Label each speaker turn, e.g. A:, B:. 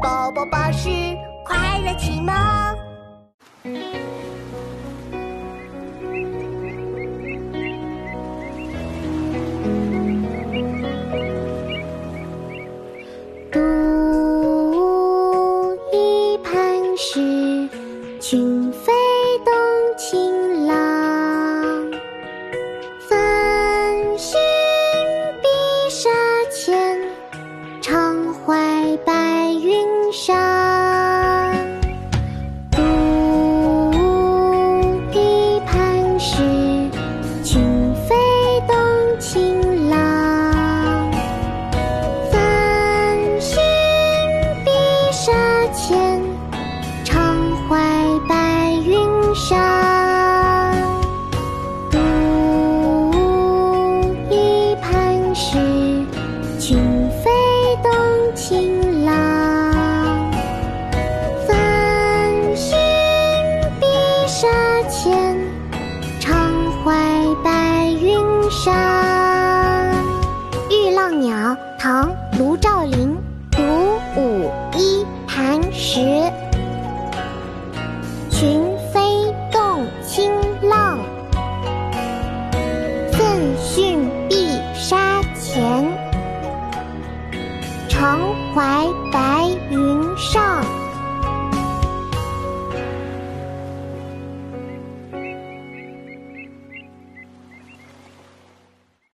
A: 宝宝巴士快乐启蒙。
B: 独一磐石，群飞唐·卢照邻，独舞一磐石，群飞动清浪。奋迅碧沙前，常怀白云上